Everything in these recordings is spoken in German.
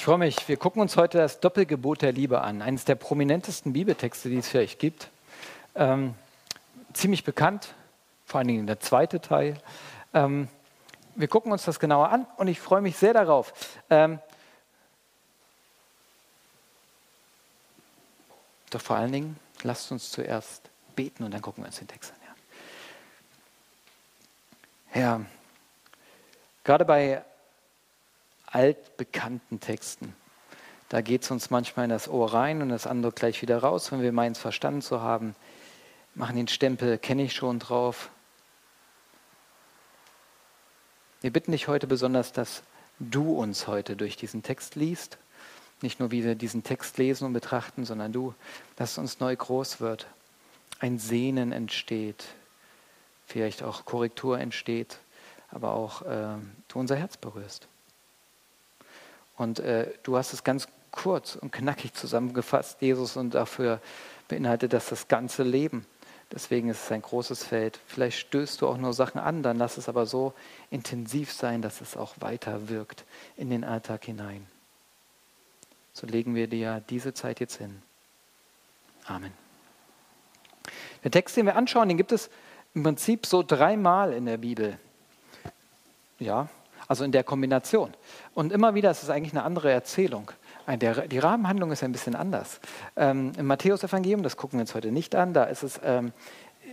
Ich freue mich. Wir gucken uns heute das Doppelgebot der Liebe an. Eines der prominentesten Bibeltexte, die es vielleicht gibt. Ähm, ziemlich bekannt, vor allen Dingen der zweite Teil. Ähm, wir gucken uns das genauer an und ich freue mich sehr darauf. Ähm, doch vor allen Dingen, lasst uns zuerst beten und dann gucken wir uns den Text an. Ja. Herr, gerade bei altbekannten Texten. Da geht es uns manchmal in das Ohr rein und das andere gleich wieder raus, wenn wir meinen es verstanden zu haben. Machen den Stempel, kenne ich schon drauf. Wir bitten dich heute besonders, dass du uns heute durch diesen Text liest. Nicht nur, wie wir diesen Text lesen und betrachten, sondern du, dass es uns neu groß wird. Ein Sehnen entsteht, vielleicht auch Korrektur entsteht, aber auch äh, du unser Herz berührst. Und äh, du hast es ganz kurz und knackig zusammengefasst, Jesus, und dafür beinhaltet das das ganze Leben. Deswegen ist es ein großes Feld. Vielleicht stößt du auch nur Sachen an, dann lass es aber so intensiv sein, dass es auch weiter wirkt in den Alltag hinein. So legen wir dir diese Zeit jetzt hin. Amen. Der Text, den wir anschauen, den gibt es im Prinzip so dreimal in der Bibel. Ja, also in der Kombination. Und immer wieder ist es eigentlich eine andere Erzählung. Die Rahmenhandlung ist ein bisschen anders. Ähm, Im Matthäus-Evangelium, das gucken wir uns heute nicht an, da ist es ähm,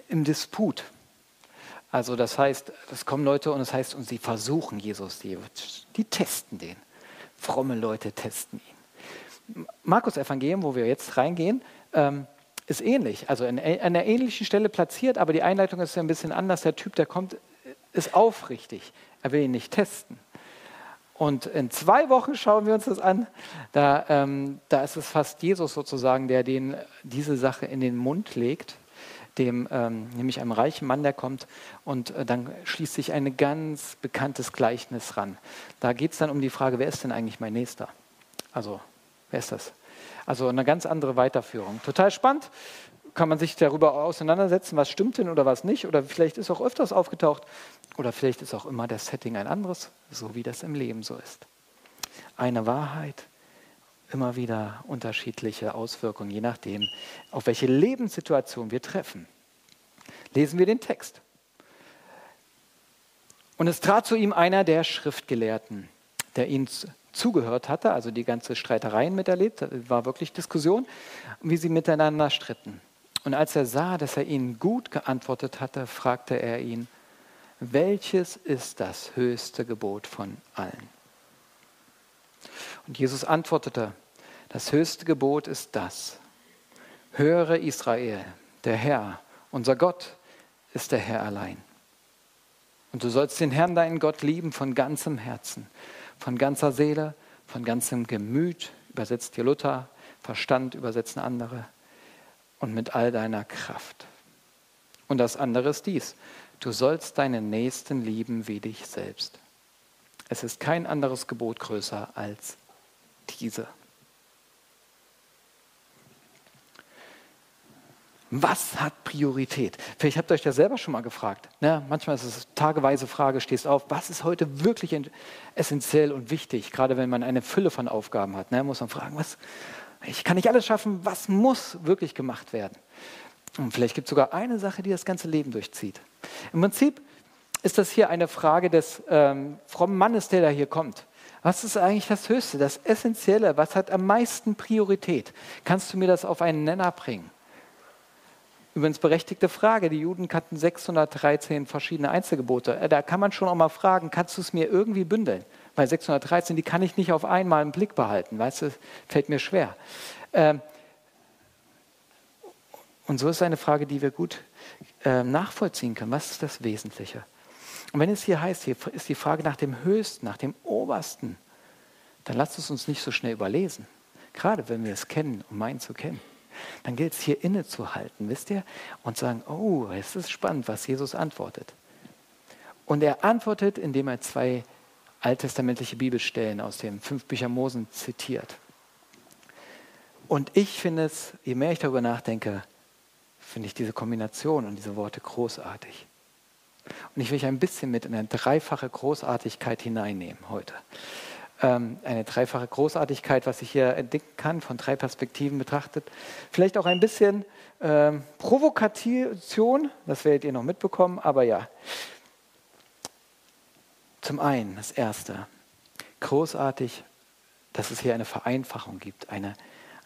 im Disput. Also das heißt, es kommen Leute und es heißt, und sie versuchen Jesus, die, die testen den. Fromme Leute testen ihn. Markus-Evangelium, wo wir jetzt reingehen, ähm, ist ähnlich. Also an einer ähnlichen Stelle platziert, aber die Einleitung ist ein bisschen anders. Der Typ, der kommt, ist aufrichtig. Er will ihn nicht testen. Und in zwei Wochen schauen wir uns das an. Da, ähm, da ist es fast Jesus sozusagen, der den, diese Sache in den Mund legt, dem, ähm, nämlich einem reichen Mann, der kommt. Und äh, dann schließt sich ein ganz bekanntes Gleichnis ran. Da geht es dann um die Frage, wer ist denn eigentlich mein Nächster? Also, wer ist das? Also eine ganz andere Weiterführung. Total spannend kann man sich darüber auseinandersetzen, was stimmt denn oder was nicht. Oder vielleicht ist auch öfters aufgetaucht. Oder vielleicht ist auch immer das Setting ein anderes, so wie das im Leben so ist. Eine Wahrheit, immer wieder unterschiedliche Auswirkungen, je nachdem, auf welche Lebenssituation wir treffen. Lesen wir den Text. Und es trat zu ihm einer der Schriftgelehrten, der ihn zugehört hatte, also die ganze Streitereien miterlebt, war wirklich Diskussion, wie sie miteinander stritten. Und als er sah, dass er ihnen gut geantwortet hatte, fragte er ihn, welches ist das höchste Gebot von allen? Und Jesus antwortete, das höchste Gebot ist das. Höre Israel, der Herr, unser Gott ist der Herr allein. Und du sollst den Herrn, deinen Gott, lieben von ganzem Herzen, von ganzer Seele, von ganzem Gemüt, übersetzt hier Luther, Verstand übersetzen andere, und mit all deiner Kraft. Und das andere ist dies. Du sollst deinen Nächsten lieben wie dich selbst. Es ist kein anderes Gebot größer als diese. Was hat Priorität? Vielleicht habt ihr euch das selber schon mal gefragt. Ne? Manchmal ist es tageweise Frage, stehst auf, was ist heute wirklich essentiell und wichtig? Gerade wenn man eine Fülle von Aufgaben hat, ne? muss man fragen, was, ich kann nicht alles schaffen. Was muss wirklich gemacht werden? Und vielleicht gibt es sogar eine Sache, die das ganze Leben durchzieht. Im Prinzip ist das hier eine Frage des ähm, frommen Mannes, der da hier kommt. Was ist eigentlich das Höchste, das Essentielle? Was hat am meisten Priorität? Kannst du mir das auf einen Nenner bringen? Übrigens berechtigte Frage. Die Juden kannten 613 verschiedene Einzelgebote. Äh, da kann man schon auch mal fragen, kannst du es mir irgendwie bündeln? bei 613, die kann ich nicht auf einmal im Blick behalten, weißt du, fällt mir schwer. Ähm, und so ist eine Frage, die wir gut äh, nachvollziehen können. Was ist das Wesentliche? Und wenn es hier heißt, hier ist die Frage nach dem Höchsten, nach dem Obersten, dann lasst es uns nicht so schnell überlesen. Gerade wenn wir es kennen und meinen zu kennen. Dann gilt es hier innezuhalten, wisst ihr? Und sagen, oh, es ist spannend, was Jesus antwortet. Und er antwortet, indem er zwei alttestamentliche Bibelstellen aus den fünf Büchern Mosen zitiert. Und ich finde es, je mehr ich darüber nachdenke, finde ich diese Kombination und diese Worte großartig. Und ich will euch ein bisschen mit in eine dreifache Großartigkeit hineinnehmen heute. ähm, eine dreifache Großartigkeit, was ich hier entdecken kann, von drei Perspektiven betrachtet. Vielleicht auch ein bisschen ähm, Provokation, das werdet ihr noch mitbekommen, aber ja. Zum einen, das Erste, großartig, dass es hier eine Vereinfachung gibt, eine,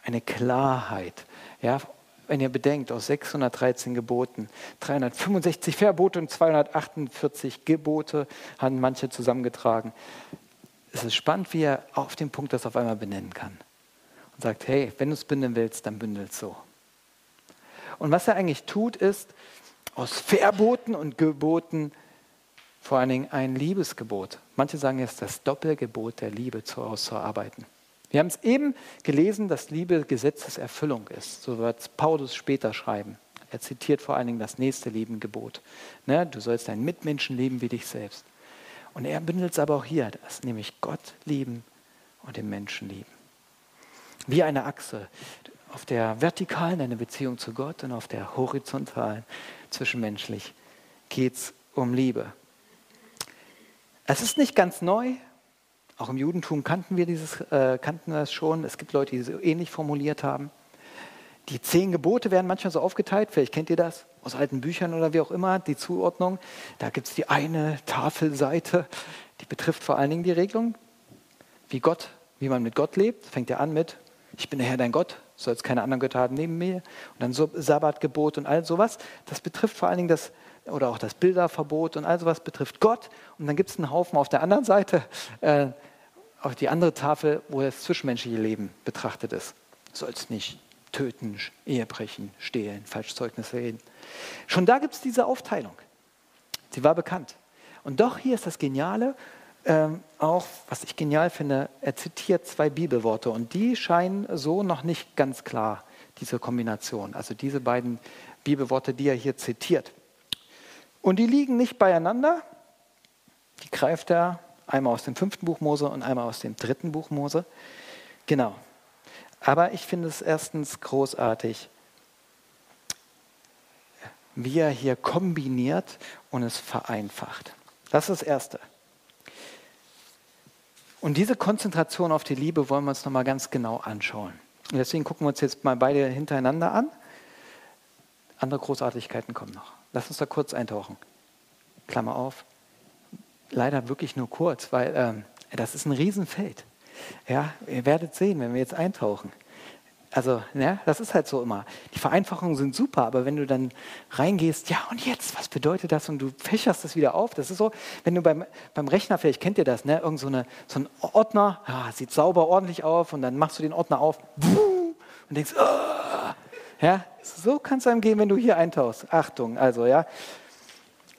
eine Klarheit. Ja, wenn ihr bedenkt, aus 613 Geboten, 365 Verbote und 248 Gebote haben manche zusammengetragen. Es ist spannend, wie er auf den Punkt das auf einmal benennen kann. Und sagt, hey, wenn du es bündeln willst, dann bündel es so. Und was er eigentlich tut, ist, aus Verboten und Geboten vor allen Dingen ein Liebesgebot. Manche sagen jetzt das Doppelgebot der Liebe auszuarbeiten. Wir haben es eben gelesen, dass Liebe Gesetzeserfüllung ist. So wird Paulus später schreiben. Er zitiert vor allen Dingen das nächste Liebengebot. Ne? Du sollst deinen Mitmenschen lieben wie dich selbst. Und er bündelt es aber auch hier, das nämlich Gott lieben und den Menschen lieben. Wie eine Achse. Auf der vertikalen eine Beziehung zu Gott und auf der horizontalen zwischenmenschlich geht es um Liebe. Es ist nicht ganz neu, auch im Judentum kannten wir, dieses, äh, kannten das schon. Es gibt Leute, die so ähnlich formuliert haben. Die zehn Gebote werden manchmal so aufgeteilt, vielleicht kennt ihr das aus alten Büchern oder wie auch immer, die Zuordnung. Da gibt es die eine Tafelseite, die betrifft vor allen Dingen die Regelung, wie Gott, wie man mit Gott lebt. Fängt ja an mit, ich bin der Herr dein Gott, sollst keine anderen Götter haben neben mir. Und dann so Sabbatgebot und all sowas. Das betrifft vor allen Dingen das oder auch das Bilderverbot und all sowas betrifft Gott. Und dann gibt es einen Haufen auf der anderen Seite, äh, auf die andere Tafel, wo das zwischenmenschliche Leben betrachtet ist. Sollst nicht töten, Ehebrechen, stehlen, Falschzeugnisse reden. Schon da gibt es diese Aufteilung. Sie war bekannt. Und doch hier ist das Geniale, ähm, auch was ich genial finde, er zitiert zwei Bibelworte und die scheinen so noch nicht ganz klar, diese Kombination. Also diese beiden Bibelworte, die er hier zitiert. Und die liegen nicht beieinander. Die greift er einmal aus dem fünften Buch Mose und einmal aus dem dritten Buch Mose. Genau. Aber ich finde es erstens großartig, wie er hier kombiniert und es vereinfacht. Das ist das Erste. Und diese Konzentration auf die Liebe wollen wir uns nochmal ganz genau anschauen. Und deswegen gucken wir uns jetzt mal beide hintereinander an. Andere Großartigkeiten kommen noch. Lass uns da kurz eintauchen. Klammer auf. Leider wirklich nur kurz, weil ähm, das ist ein Riesenfeld. Ja, ihr werdet sehen, wenn wir jetzt eintauchen. Also, ja, das ist halt so immer. Die Vereinfachungen sind super, aber wenn du dann reingehst, ja, und jetzt, was bedeutet das? Und du fächerst das wieder auf. Das ist so, wenn du beim, beim Rechner, vielleicht kennt ihr das, ne? Irgend so, eine, so ein Ordner, ja, sieht sauber, ordentlich auf, und dann machst du den Ordner auf und denkst, oh, ja, so kann es einem gehen, wenn du hier eintauchst. Achtung, also, ja.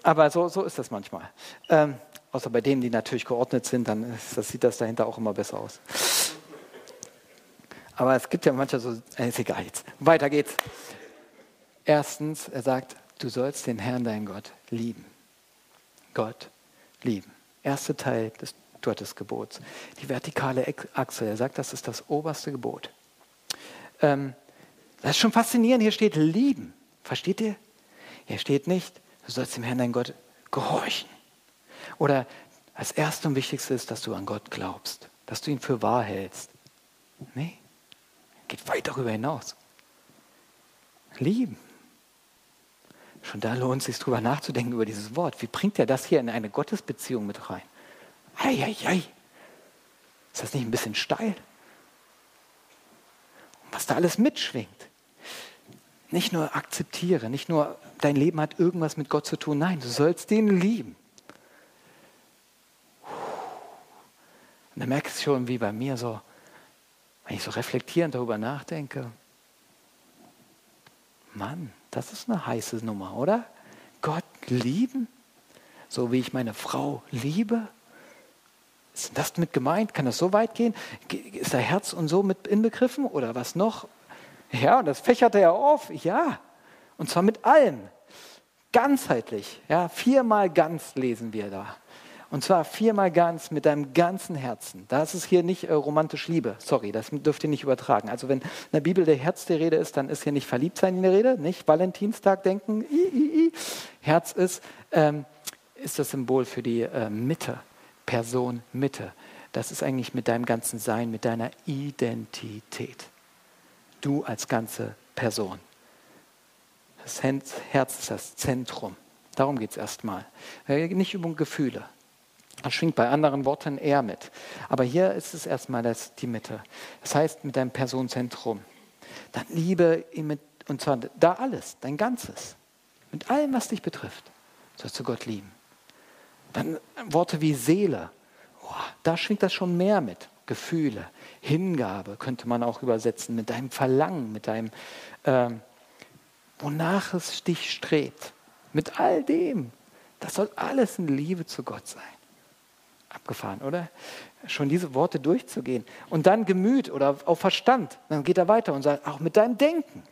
Aber so, so ist das manchmal. Ähm, außer bei denen, die natürlich geordnet sind, dann das sieht das dahinter auch immer besser aus. Aber es gibt ja manchmal so, äh, ist egal jetzt. Weiter geht's. Erstens, er sagt, du sollst den Herrn, deinen Gott, lieben. Gott lieben. Erster Teil des Gottesgebots. Die vertikale Achse, er sagt, das ist das oberste Gebot. Ähm, das ist schon faszinierend, hier steht lieben. Versteht ihr? Hier steht nicht, du sollst dem Herrn, dein Gott, gehorchen. Oder das Erste und Wichtigste ist, dass du an Gott glaubst, dass du ihn für wahr hältst. Nee, geht weit darüber hinaus. Lieben. Schon da lohnt es sich drüber nachzudenken über dieses Wort. Wie bringt er das hier in eine Gottesbeziehung mit rein? Eieiei. Ist das nicht ein bisschen steil? Und was da alles mitschwingt. Nicht nur akzeptiere, nicht nur dein Leben hat irgendwas mit Gott zu tun. Nein, du sollst den lieben. Und da merkst du schon, wie bei mir so, wenn ich so reflektierend darüber nachdenke, Mann, das ist eine heiße Nummer, oder? Gott lieben, so wie ich meine Frau liebe. Ist das mit gemeint? Kann das so weit gehen? Ist da Herz und so mit inbegriffen oder was noch? Ja, und das fächert er auf. Ja, und zwar mit allem. Ganzheitlich. Ja, viermal ganz lesen wir da. Und zwar viermal ganz mit deinem ganzen Herzen. Das ist hier nicht äh, romantisch Liebe. Sorry, das dürft ihr nicht übertragen. Also wenn in der Bibel der Herz die Rede ist, dann ist hier nicht verliebt sein in der Rede, nicht Valentinstag denken. I, I, I. Herz ist, ähm, ist das Symbol für die äh, Mitte, Person Mitte. das ist eigentlich mit deinem ganzen Sein, mit deiner Identität. Du als ganze Person. Das Herz ist das Zentrum. Darum geht es erstmal. Nicht um Gefühle. Das schwingt bei anderen Worten eher mit. Aber hier ist es erstmal das, die Mitte. Das heißt, mit deinem Personenzentrum. Dann liebe, und zwar da alles, dein Ganzes. Mit allem, was dich betrifft, sollst du Gott lieben. Dann Worte wie Seele. Oh, da schwingt das schon mehr mit. Gefühle, Hingabe könnte man auch übersetzen, mit deinem Verlangen, mit deinem, äh, wonach es dich strebt. Mit all dem. Das soll alles in Liebe zu Gott sein. Abgefahren, oder? Schon diese Worte durchzugehen. Und dann Gemüt oder auf Verstand. Dann geht er weiter und sagt, auch mit deinem Denken.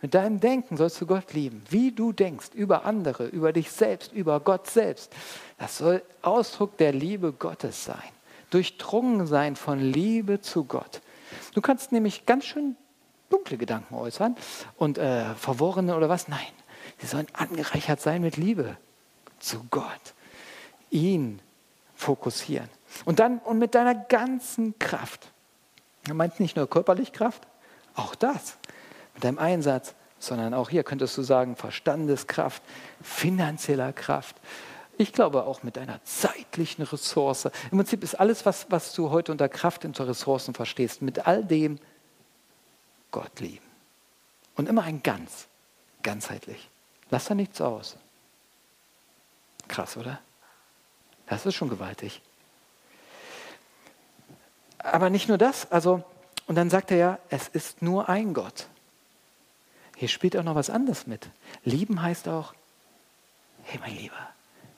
Mit deinem Denken sollst du Gott lieben. Wie du denkst über andere, über dich selbst, über Gott selbst. Das soll Ausdruck der Liebe Gottes sein. Durchdrungen sein von Liebe zu Gott. Du kannst nämlich ganz schön dunkle Gedanken äußern und äh, verworrene oder was. Nein, sie sollen angereichert sein mit Liebe zu Gott. Ihn fokussieren. Und dann und mit deiner ganzen Kraft. Er meint nicht nur körperlich Kraft, auch das. Mit deinem Einsatz, sondern auch hier könntest du sagen, Verstandeskraft, finanzieller Kraft. Ich glaube auch mit deiner zeitlichen Ressource. Im Prinzip ist alles, was, was du heute unter Kraft, unter Ressourcen verstehst, mit all dem Gott lieben. Und immer ein Ganz, ganzheitlich. Lass da nichts aus. Krass, oder? Das ist schon gewaltig. Aber nicht nur das, also, und dann sagt er ja, es ist nur ein Gott. Hier spielt auch noch was anderes mit. Lieben heißt auch, hey mein Lieber,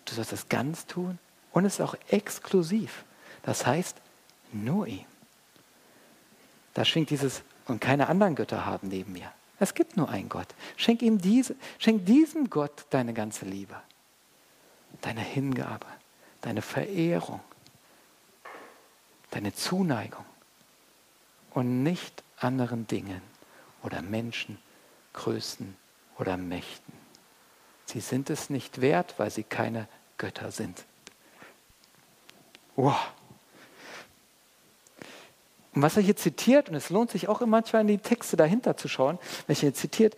du sollst das ganz tun und es ist auch exklusiv. Das heißt, nur ihm. Da schwingt dieses, und keine anderen Götter haben neben mir. Es gibt nur einen Gott. Schenk ihm diese, schenk diesem Gott deine ganze Liebe, deine Hingabe, deine Verehrung, deine Zuneigung und nicht anderen Dingen oder Menschen, Größen oder Mächten. Sie sind es nicht wert, weil sie keine Götter sind. Wow. Und was er hier zitiert, und es lohnt sich auch manchmal in die Texte dahinter zu schauen, welche er zitiert,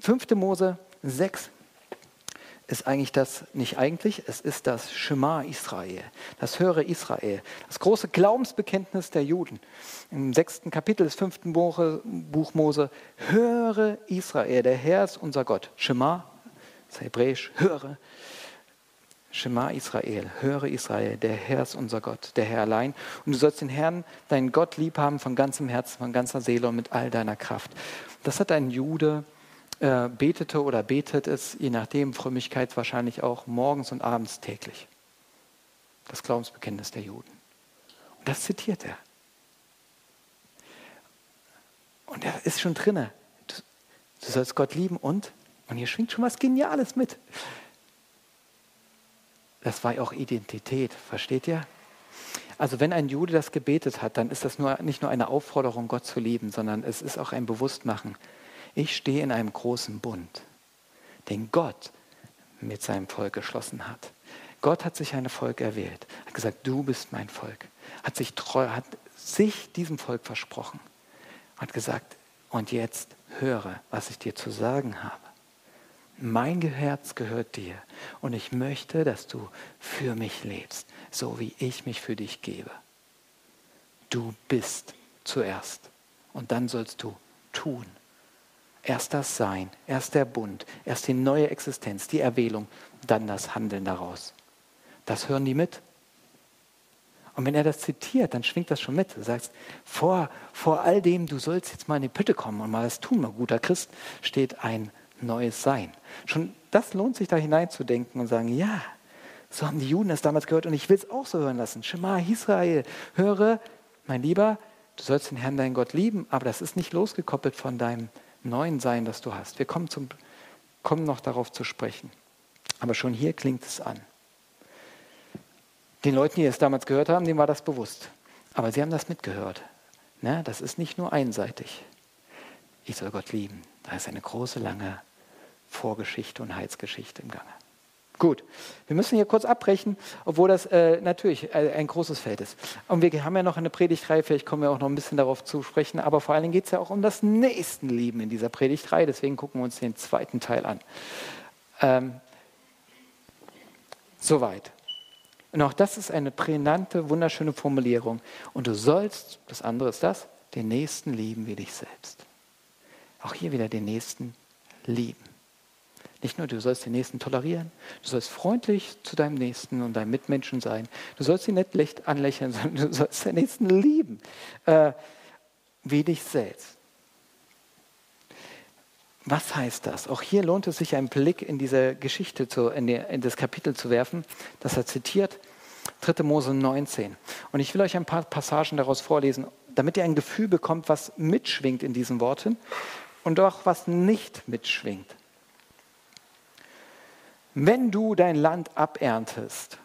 5. Mose 6, ist eigentlich das, nicht eigentlich, es ist das Shema Israel, das Höre Israel, das große Glaubensbekenntnis der Juden. Im sechsten Kapitel des fünften Buch Mose, Höre Israel, der Herr ist unser Gott. Shema, das ist hebräisch, höre. Shema Israel, höre Israel, der Herr ist unser Gott, der Herr allein. Und du sollst den Herrn, deinen Gott lieb haben von ganzem Herzen, von ganzer Seele und mit all deiner Kraft. Das hat ein Jude äh, betete oder betet es, je nachdem, Frömmigkeit wahrscheinlich auch morgens und abends täglich. Das Glaubensbekenntnis der Juden. Und das zitiert er. Und er ist schon drinne. Du, du sollst Gott lieben und, und hier schwingt schon was Geniales mit. Das war ja auch Identität, versteht ihr? Also wenn ein Jude das gebetet hat, dann ist das nur, nicht nur eine Aufforderung, Gott zu lieben, sondern es ist auch ein Bewusstmachen. Ich stehe in einem großen Bund, den Gott mit seinem Volk geschlossen hat. Gott hat sich ein Volk erwählt, hat gesagt, du bist mein Volk, hat sich treu, hat sich diesem Volk versprochen, hat gesagt, und jetzt höre, was ich dir zu sagen habe. Mein Herz gehört dir und ich möchte, dass du für mich lebst, so wie ich mich für dich gebe. Du bist zuerst und dann sollst du tun. Erst das Sein, erst der Bund, erst die neue Existenz, die Erwählung, dann das Handeln daraus. Das hören die mit. Und wenn er das zitiert, dann schwingt das schon mit. Du sagst, vor, vor all dem, du sollst jetzt mal in die Pütte kommen und mal das tun, mal guter Christ, steht ein neues Sein. Schon das lohnt sich da hineinzudenken und sagen, ja, so haben die Juden es damals gehört und ich will es auch so hören lassen. Shema Israel, höre, mein Lieber, du sollst den Herrn, deinen Gott lieben, aber das ist nicht losgekoppelt von deinem neuen Sein, das du hast. Wir kommen, zum, kommen noch darauf zu sprechen. Aber schon hier klingt es an. Den Leuten, die es damals gehört haben, denen war das bewusst. Aber sie haben das mitgehört. Ne? Das ist nicht nur einseitig. Ich soll Gott lieben. Da ist eine große, lange Vorgeschichte und Heilsgeschichte im Gange. Gut, wir müssen hier kurz abbrechen, obwohl das äh, natürlich äh, ein großes Feld ist. Und wir haben ja noch eine Predigtreihe, vielleicht kommen wir auch noch ein bisschen darauf zu sprechen, aber vor allen Dingen geht es ja auch um das Nächstenleben in dieser Predigtreihe, deswegen gucken wir uns den zweiten Teil an. Ähm, soweit. Und auch das ist eine prägnante, wunderschöne Formulierung. Und du sollst, das andere ist das, den Nächsten lieben wie dich selbst. Auch hier wieder den Nächsten lieben. Nicht nur, du sollst den Nächsten tolerieren, du sollst freundlich zu deinem Nächsten und deinem Mitmenschen sein. Du sollst ihn nicht anlächeln, sondern du sollst den Nächsten lieben, äh, wie dich selbst. Was heißt das? Auch hier lohnt es sich, einen Blick in diese Geschichte, zu, in, die, in das Kapitel zu werfen, das er zitiert, 3. Mose 19. Und ich will euch ein paar Passagen daraus vorlesen, damit ihr ein Gefühl bekommt, was mitschwingt in diesen Worten und auch was nicht mitschwingt. Wenn du dein Land aberntest,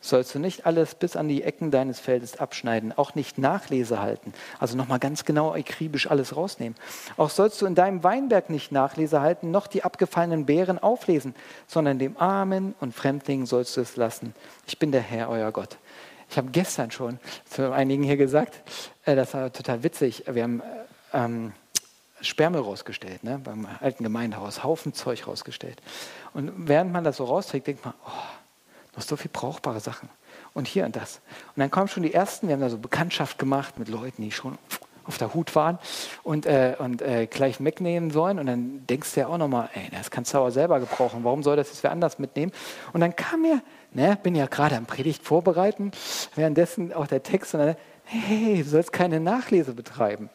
sollst du nicht alles bis an die Ecken deines Feldes abschneiden, auch nicht Nachlese halten, also nochmal ganz genau akribisch alles rausnehmen. Auch sollst du in deinem Weinberg nicht Nachlese halten, noch die abgefallenen Beeren auflesen, sondern dem Armen und Fremdlingen sollst du es lassen. Ich bin der Herr, euer Gott. Ich habe gestern schon zu einigen hier gesagt, äh, das war total witzig, wir haben ähm, Sperrmüll rausgestellt, ne, beim alten Gemeindehaus, Haufen Zeug rausgestellt. Und während man das so rausträgt, denkt man, oh, noch so viel brauchbare Sachen. Und hier und das. Und dann kommen schon die ersten, wir haben da so Bekanntschaft gemacht mit Leuten, die schon auf der Hut waren und, äh, und äh, gleich wegnehmen sollen. Und dann denkst du ja auch nochmal, ey, das kannst du aber selber gebrauchen. Warum soll das jetzt wer anders mitnehmen? Und dann kam mir, ne, bin ja gerade am Predigt vorbereiten, währenddessen auch der Text, und dann, hey, du sollst keine Nachlese betreiben.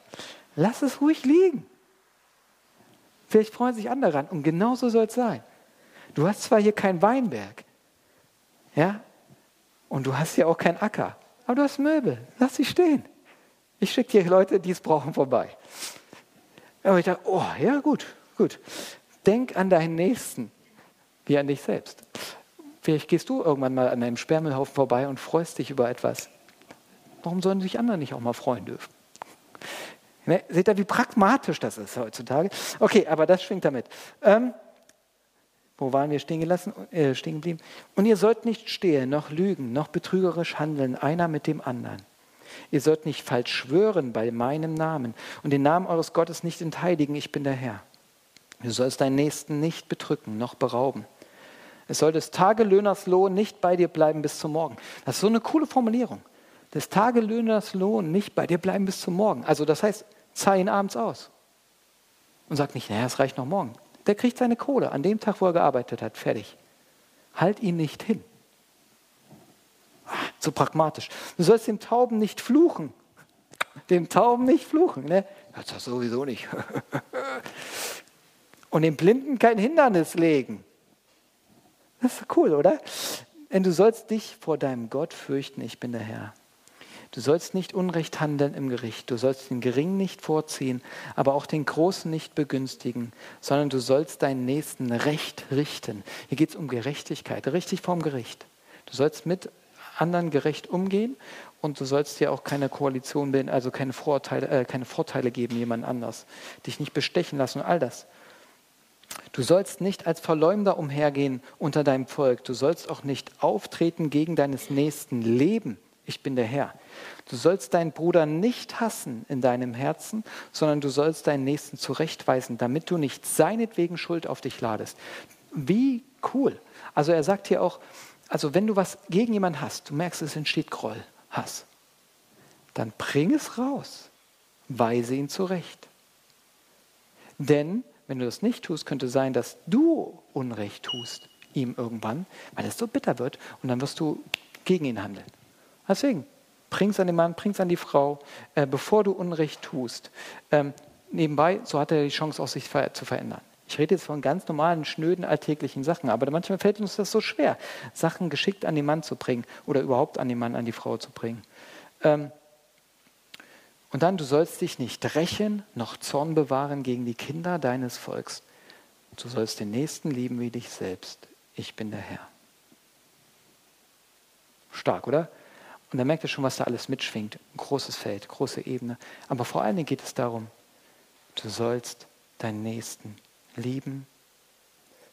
Lass es ruhig liegen. Vielleicht freuen sich andere an. Und genauso soll es sein. Du hast zwar hier kein Weinberg, ja, und du hast hier auch keinen Acker, aber du hast Möbel. Lass sie stehen. Ich schicke dir Leute, die es brauchen, vorbei. Aber ich dachte, oh, ja, gut, gut. Denk an deinen Nächsten, wie an dich selbst. Vielleicht gehst du irgendwann mal an einem Sperrmüllhaufen vorbei und freust dich über etwas. Warum sollen sich andere nicht auch mal freuen dürfen? Ne, seht ihr, wie pragmatisch das ist heutzutage? Okay, aber das schwingt damit. Ähm, wo waren wir stehen, gelassen, äh, stehen geblieben? Und ihr sollt nicht stehlen, noch lügen, noch betrügerisch handeln, einer mit dem anderen. Ihr sollt nicht falsch schwören bei meinem Namen und den Namen eures Gottes nicht entheiligen, ich bin der Herr. Du sollst deinen Nächsten nicht bedrücken, noch berauben. Es soll des Tagelöhners Lohn nicht bei dir bleiben bis zum Morgen. Das ist so eine coole Formulierung. Des Tagelöhners Lohn nicht bei dir bleiben bis zum Morgen. Also das heißt, zahl ihn abends aus. Und sag nicht, naja, es reicht noch morgen. Der kriegt seine Kohle an dem Tag, wo er gearbeitet hat. Fertig. Halt ihn nicht hin. So pragmatisch. Du sollst dem Tauben nicht fluchen. Dem Tauben nicht fluchen. Ne? Das sowieso nicht. Und dem Blinden kein Hindernis legen. Das ist cool, oder? Denn du sollst dich vor deinem Gott fürchten, ich bin der Herr. Du sollst nicht Unrecht handeln im Gericht, du sollst den Geringen nicht vorziehen, aber auch den Großen nicht begünstigen, sondern du sollst deinen Nächsten recht richten. Hier geht es um Gerechtigkeit, richtig vorm Gericht. Du sollst mit anderen gerecht umgehen und du sollst dir auch keine Koalition bilden, also keine Vorteile, äh, keine Vorteile geben jemand anders, dich nicht bestechen lassen und all das. Du sollst nicht als Verleumder umhergehen unter deinem Volk. Du sollst auch nicht auftreten gegen deines Nächsten Leben ich bin der Herr. Du sollst deinen Bruder nicht hassen in deinem Herzen, sondern du sollst deinen Nächsten zurechtweisen, damit du nicht seinetwegen Schuld auf dich ladest. Wie cool. Also er sagt hier auch, also wenn du was gegen jemanden hast, du merkst, es entsteht Groll, Hass, dann bring es raus, weise ihn zurecht. Denn wenn du das nicht tust, könnte sein, dass du Unrecht tust ihm irgendwann, weil es so bitter wird und dann wirst du gegen ihn handeln. Deswegen, bring es an den Mann, bring es an die Frau, äh, bevor du Unrecht tust. Ähm, nebenbei, so hat er die Chance, auch sich zu verändern. Ich rede jetzt von ganz normalen, schnöden, alltäglichen Sachen, aber manchmal fällt uns das so schwer, Sachen geschickt an den Mann zu bringen oder überhaupt an den Mann, an die Frau zu bringen. Ähm, und dann, du sollst dich nicht rächen, noch Zorn bewahren gegen die Kinder deines Volks. Du sollst den Nächsten lieben wie dich selbst. Ich bin der Herr. Stark, oder? Und dann merkt ihr schon, was da alles mitschwingt. Ein großes Feld, große Ebene. Aber vor allen Dingen geht es darum, du sollst deinen Nächsten lieben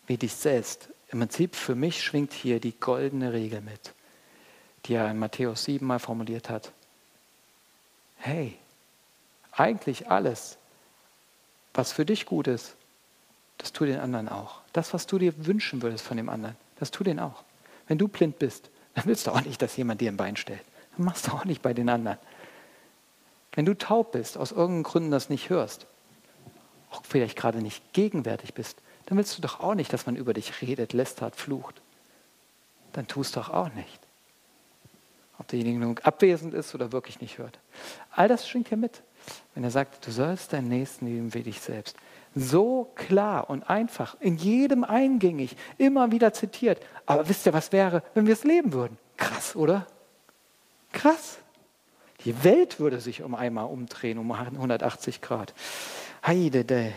wie dich selbst. Im Prinzip für mich schwingt hier die goldene Regel mit, die er in Matthäus 7 mal formuliert hat. Hey, eigentlich alles, was für dich gut ist, das tu den anderen auch. Das, was du dir wünschen würdest von dem anderen, das tu den auch. Wenn du blind bist, dann willst du auch nicht, dass jemand dir ein Bein stellt. Dann machst du auch nicht bei den anderen. Wenn du taub bist, aus irgendeinen Gründen das nicht hörst, auch vielleicht gerade nicht gegenwärtig bist, dann willst du doch auch nicht, dass man über dich redet, lästert, flucht. Dann tust du doch auch nicht. Ob derjenige nun abwesend ist oder wirklich nicht hört. All das schwingt hier mit. Wenn er sagt, du sollst deinen Nächsten lieben wie dich selbst. So klar und einfach, in jedem eingängig, immer wieder zitiert. Aber wisst ihr, was wäre, wenn wir es leben würden? Krass, oder? Krass. Die Welt würde sich um einmal umdrehen, um 180 Grad. Heide,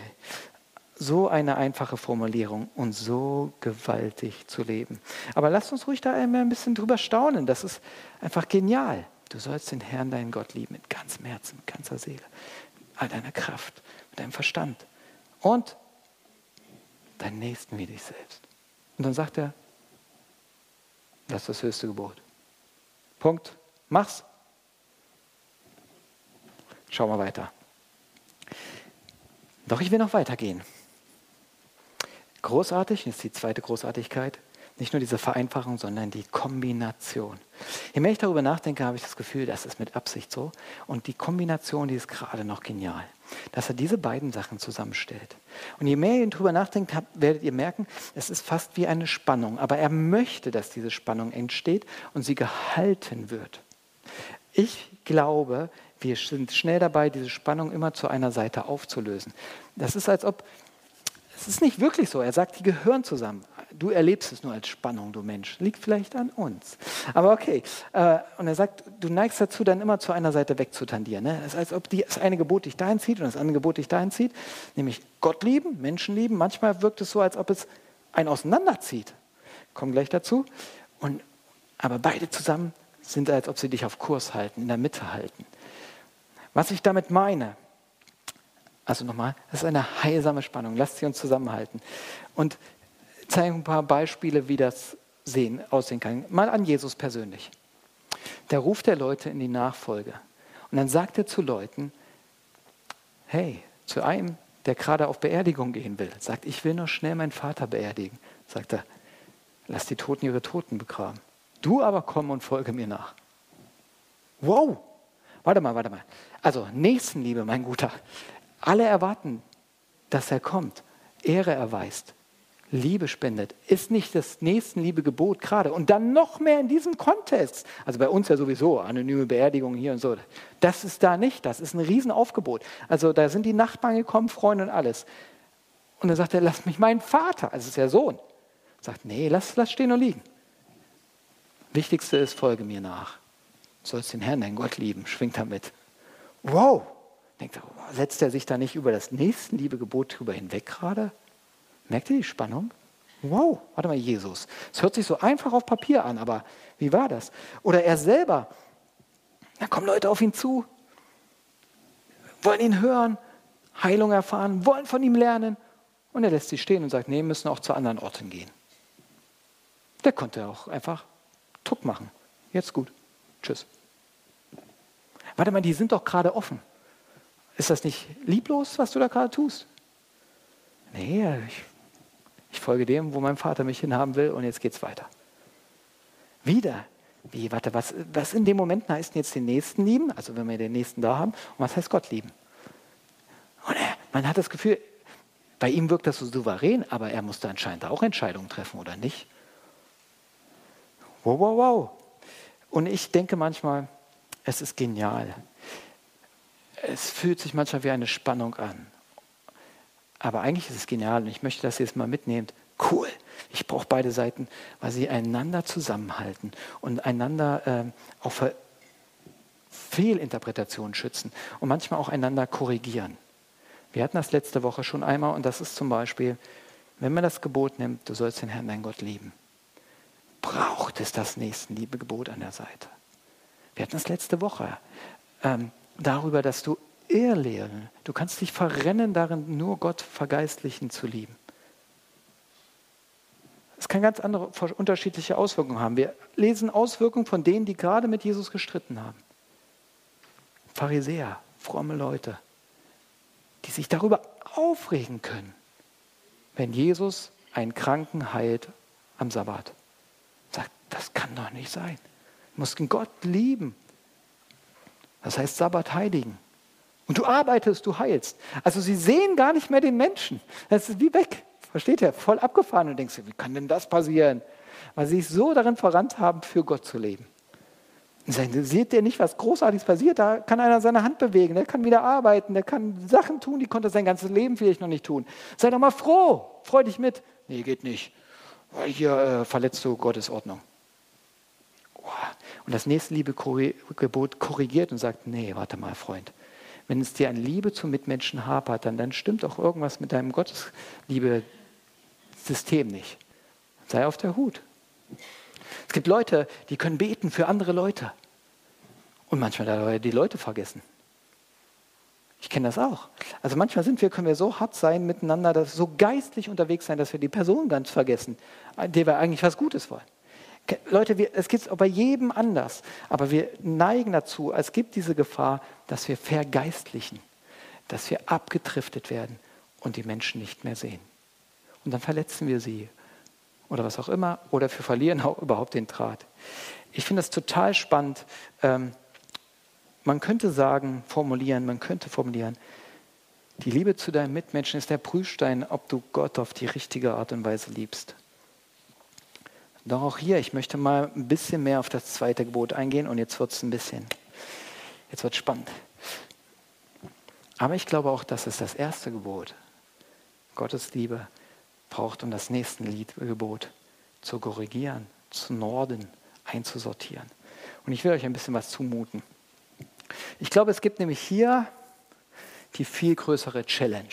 so eine einfache Formulierung und so gewaltig zu leben. Aber lasst uns ruhig da einmal ein bisschen drüber staunen. Das ist einfach genial. Du sollst den Herrn, deinen Gott lieben, mit ganzem Herzen, mit ganzer Seele, mit all deiner Kraft, mit deinem Verstand und deinen Nächsten wie dich selbst. Und dann sagt er, das ist das höchste Gebot. Punkt. Mach's. Schauen wir weiter. Doch ich will noch weitergehen. Großartig, ist die zweite Großartigkeit, nicht nur diese Vereinfachung, sondern die Kombination. Je mehr ich darüber nachdenke, habe ich das Gefühl, das ist mit Absicht so. Und die Kombination, die ist gerade noch genial, dass er diese beiden Sachen zusammenstellt. Und je mehr ihr darüber nachdenkt, werdet ihr merken, es ist fast wie eine Spannung. Aber er möchte, dass diese Spannung entsteht und sie gehalten wird. Ich glaube, wir sind schnell dabei, diese Spannung immer zu einer Seite aufzulösen. Das ist, als ob es ist nicht wirklich so. Er sagt, die gehören zusammen. Du erlebst es nur als Spannung, du Mensch. Liegt vielleicht an uns. Aber okay. Äh, und er sagt, du neigst dazu, dann immer zu einer Seite wegzutandieren. Ne? Es ist, als ob das eine Gebot dich dahin zieht und das andere Gebot dich dahin zieht. Nämlich Gott lieben, Menschen lieben. Manchmal wirkt es so, als ob es einen auseinanderzieht. Kommen gleich dazu. Und, aber beide zusammen sind, als ob sie dich auf Kurs halten, in der Mitte halten. Was ich damit meine, also nochmal, das ist eine heilsame Spannung. Lasst sie uns zusammenhalten. Und zeige ein paar Beispiele, wie das sehen, aussehen kann. Mal an Jesus persönlich. Der ruft der Leute in die Nachfolge. Und dann sagt er zu Leuten, hey, zu einem, der gerade auf Beerdigung gehen will, sagt, ich will nur schnell meinen Vater beerdigen. Sagt er, lass die Toten ihre Toten begraben. Du aber komm und folge mir nach. Wow! Warte mal, warte mal. Also, Nächstenliebe, mein Guter. Alle erwarten, dass er kommt, Ehre erweist, Liebe spendet. Ist nicht das Nächstenliebe-Gebot gerade? Und dann noch mehr in diesem Kontext. Also bei uns ja sowieso, anonyme Beerdigung hier und so. Das ist da nicht, das ist ein Riesenaufgebot. Also da sind die Nachbarn gekommen, Freunde und alles. Und dann sagt er, lass mich meinen Vater, also ist der Sohn. Sagt, nee, lass, lass stehen und liegen. Wichtigste ist, folge mir nach. Du sollst den Herrn, deinen Gott lieben, schwingt damit. Wow, Denkt er, setzt er sich da nicht über das Nächstenliebegebot drüber hinweg gerade? Merkt ihr die Spannung? Wow, warte mal, Jesus. Es hört sich so einfach auf Papier an, aber wie war das? Oder er selber. Da kommen Leute auf ihn zu, wollen ihn hören, Heilung erfahren, wollen von ihm lernen. Und er lässt sie stehen und sagt, nee, müssen auch zu anderen Orten gehen. Der konnte auch einfach Tuck machen. Jetzt gut. Tschüss. Warte mal, die sind doch gerade offen. Ist das nicht lieblos, was du da gerade tust? Nee, ich, ich folge dem, wo mein Vater mich hinhaben will und jetzt geht's weiter. Wieder. Wie, warte, was, was in dem Moment heißt jetzt den Nächsten lieben? Also wenn wir den Nächsten da haben. Und was heißt Gott lieben? Und er, man hat das Gefühl, bei ihm wirkt das so souverän, aber er musste anscheinend auch Entscheidungen treffen, oder nicht? Wow, wow, wow. Und ich denke manchmal, es ist genial es fühlt sich manchmal wie eine Spannung an. Aber eigentlich ist es genial und ich möchte, dass ihr es mal mitnehmt. Cool. Ich brauche beide Seiten, weil sie einander zusammenhalten und einander äh, auch vor Fehlinterpretationen schützen und manchmal auch einander korrigieren. Wir hatten das letzte Woche schon einmal und das ist zum Beispiel, wenn man das Gebot nimmt, du sollst den Herrn, dein Gott lieben, braucht es das Nächstenliebegebot an der Seite. Wir hatten das letzte Woche. Ähm, darüber, dass du Irrlehren, du kannst dich verrennen darin, nur Gott vergeistlichen zu lieben. Es kann ganz andere unterschiedliche Auswirkungen haben. Wir lesen Auswirkungen von denen, die gerade mit Jesus gestritten haben. Pharisäer, fromme Leute, die sich darüber aufregen können, wenn Jesus einen Kranken heilt am Sabbat. Sagt, das kann doch nicht sein. Du musst Gott lieben. Das heißt Sabbat heiligen. Und du arbeitest, du heilst. Also sie sehen gar nicht mehr den Menschen. Das ist wie weg. Versteht ihr? Voll abgefahren und denkst, wie kann denn das passieren? Weil sie sich so darin verrannt haben, für Gott zu leben. Seht ihr nicht, was Großartiges passiert? Da kann einer seine Hand bewegen, der kann wieder arbeiten, der kann Sachen tun, die konnte sein ganzes Leben vielleicht noch nicht tun. Sei doch mal froh, freu dich mit. Nee, geht nicht. Weil hier äh, verletzt du Gottes Ordnung. Und das nächste Liebegebot korrigiert und sagt, nee, warte mal, Freund. Wenn es dir an Liebe zum Mitmenschen hapert, dann, dann stimmt auch irgendwas mit deinem Gottesliebe-System nicht. Sei auf der Hut. Es gibt Leute, die können beten für andere Leute und manchmal die Leute vergessen. Ich kenne das auch. Also manchmal sind wir, können wir so hart sein miteinander, dass so geistlich unterwegs sein, dass wir die Person ganz vergessen, der wir eigentlich was Gutes wollen. Leute, wir, es gibt es bei jedem anders, aber wir neigen dazu, es gibt diese Gefahr, dass wir vergeistlichen, dass wir abgedriftet werden und die Menschen nicht mehr sehen. Und dann verletzen wir sie oder was auch immer, oder wir verlieren auch überhaupt den Draht. Ich finde das total spannend. Ähm, man könnte sagen, formulieren, man könnte formulieren, die Liebe zu deinem Mitmenschen ist der Prüfstein, ob du Gott auf die richtige Art und Weise liebst. Doch auch hier, ich möchte mal ein bisschen mehr auf das zweite Gebot eingehen und jetzt wird es ein bisschen, jetzt wird spannend. Aber ich glaube auch, dass es das erste Gebot, Gottes Liebe, braucht, um das nächste Gebot zu korrigieren, zu norden, einzusortieren. Und ich will euch ein bisschen was zumuten. Ich glaube, es gibt nämlich hier die viel größere Challenge.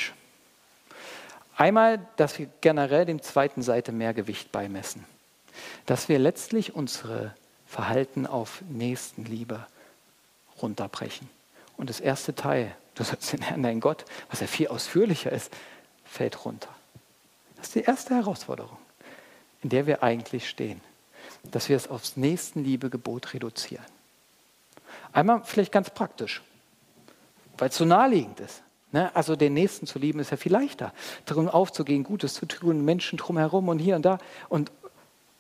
Einmal, dass wir generell dem zweiten Seite mehr Gewicht beimessen. Dass wir letztlich unsere Verhalten auf Nächstenliebe runterbrechen. Und das erste Teil, du sollst den Herrn, dein Gott, was ja viel ausführlicher ist, fällt runter. Das ist die erste Herausforderung, in der wir eigentlich stehen. Dass wir es aufs Nächstenliebe-Gebot reduzieren. Einmal vielleicht ganz praktisch, weil es so naheliegend ist. Ne? Also den Nächsten zu lieben ist ja viel leichter. Darum aufzugehen, Gutes zu tun, Menschen drumherum und hier und da. Und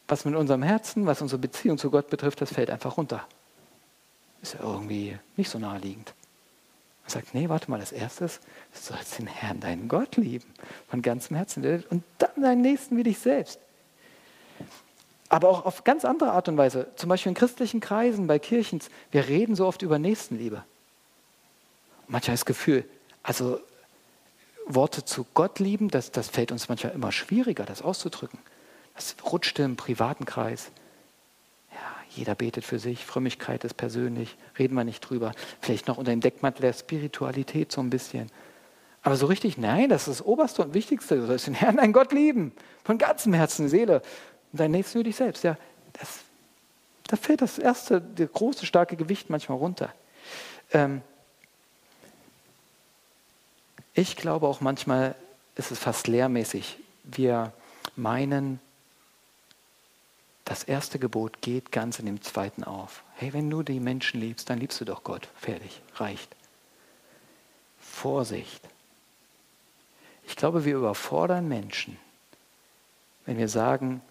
was mit unserem Herzen, was unsere Beziehung zu Gott betrifft, das fällt einfach runter. Ist ja irgendwie nicht so naheliegend. Er sagt, nee, warte mal, als erstes sollst du den Herrn, deinen Gott lieben, von ganzem Herzen und dann deinen Nächsten wie dich selbst. Aber auch auf ganz andere Art und Weise, zum Beispiel in christlichen Kreisen, bei Kirchen, wir reden so oft über Nächstenliebe. Manchmal das Gefühl, also Worte zu Gott lieben, das, das fällt uns manchmal immer schwieriger, das auszudrücken. Das rutscht im privaten Kreis. Jeder betet für sich, Frömmigkeit ist persönlich, reden wir nicht drüber. Vielleicht noch unter dem Deckmantel der Spiritualität so ein bisschen. Aber so richtig, nein, das ist das Oberste und Wichtigste. Du sollst den Herrn, dein Gott lieben, von ganzem Herzen, Seele und dein Nächsten für dich selbst. Ja, das, da fällt das erste, das große, starke Gewicht manchmal runter. Ähm, ich glaube auch manchmal ist es fast lehrmäßig. Wir meinen, das erste Gebot geht ganz in dem zweiten auf. Hey, wenn du die Menschen liebst, dann liebst du doch Gott. Fertig, reicht. Vorsicht. Ich glaube, wir überfordern Menschen, wenn wir sagen,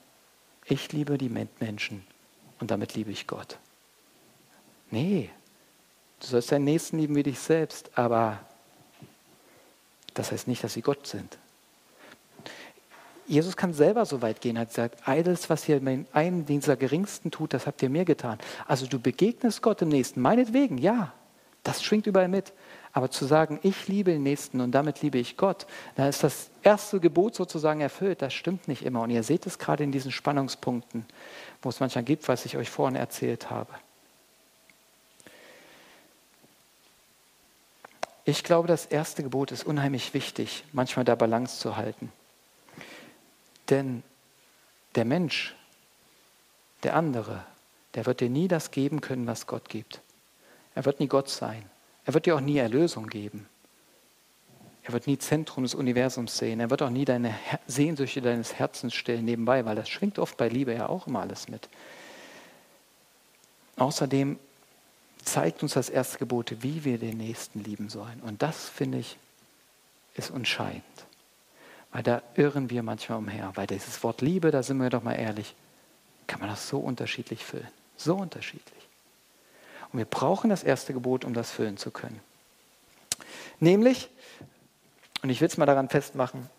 ich liebe die Menschen und damit liebe ich Gott. Nee, du sollst deinen Nächsten lieben wie dich selbst, aber das heißt nicht, dass sie Gott sind. Jesus kann selber so weit gehen, hat gesagt, alles, was ihr einem dieser Geringsten tut, das habt ihr mir getan. Also du begegnest Gott im Nächsten, meinetwegen, ja, das schwingt überall mit. Aber zu sagen, ich liebe den Nächsten und damit liebe ich Gott, da ist das erste Gebot sozusagen erfüllt. Das stimmt nicht immer. Und ihr seht es gerade in diesen Spannungspunkten, wo es manchmal gibt, was ich euch vorhin erzählt habe. Ich glaube, das erste Gebot ist unheimlich wichtig, manchmal da Balance zu halten. Denn der Mensch, der andere, der wird dir nie das geben können, was Gott gibt. Er wird nie Gott sein. Er wird dir auch nie Erlösung geben. Er wird nie Zentrum des Universums sehen. Er wird auch nie deine Sehnsüchte deines Herzens stillen nebenbei, weil das schwingt oft bei Liebe ja auch immer alles mit. Außerdem zeigt uns das erste Gebot, wie wir den Nächsten lieben sollen. Und das, finde ich, ist entscheidend. Weil da irren wir manchmal umher. Weil dieses Wort Liebe, da sind wir doch mal ehrlich, kann man das so unterschiedlich füllen. So unterschiedlich. Und wir brauchen das erste Gebot, um das füllen zu können. Nämlich, und ich will es mal daran festmachen,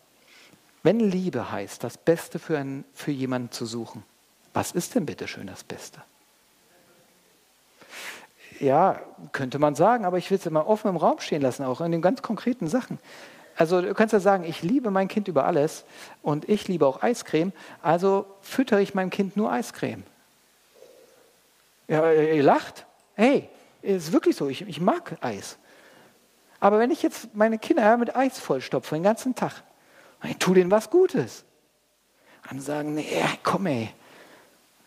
wenn Liebe heißt, das Beste für, einen, für jemanden zu suchen, was ist denn bitte schön das Beste? Ja, könnte man sagen, aber ich will es immer offen im Raum stehen lassen, auch in den ganz konkreten Sachen. Also du kannst ja sagen, ich liebe mein Kind über alles und ich liebe auch Eiscreme, also füttere ich meinem Kind nur Eiscreme. Ja, ihr lacht. Hey, ist wirklich so, ich, ich mag Eis. Aber wenn ich jetzt meine Kinder mit Eis vollstopfe den ganzen Tag, ich tue denen was Gutes. Dann sagen, nee, komm ey,